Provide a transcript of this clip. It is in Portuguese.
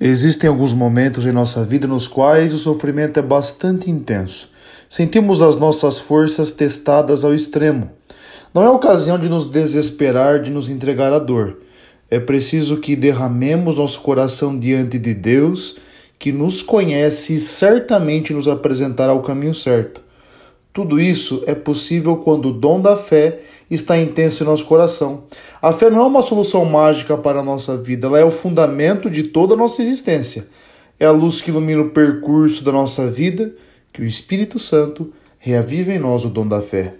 Existem alguns momentos em nossa vida nos quais o sofrimento é bastante intenso. Sentimos as nossas forças testadas ao extremo. Não é ocasião de nos desesperar, de nos entregar à dor. É preciso que derramemos nosso coração diante de Deus, que nos conhece e certamente nos apresentará o caminho certo. Tudo isso é possível quando o dom da fé está intenso em nosso coração. A fé não é uma solução mágica para a nossa vida, ela é o fundamento de toda a nossa existência. É a luz que ilumina o percurso da nossa vida, que o Espírito Santo reaviva em nós o dom da fé.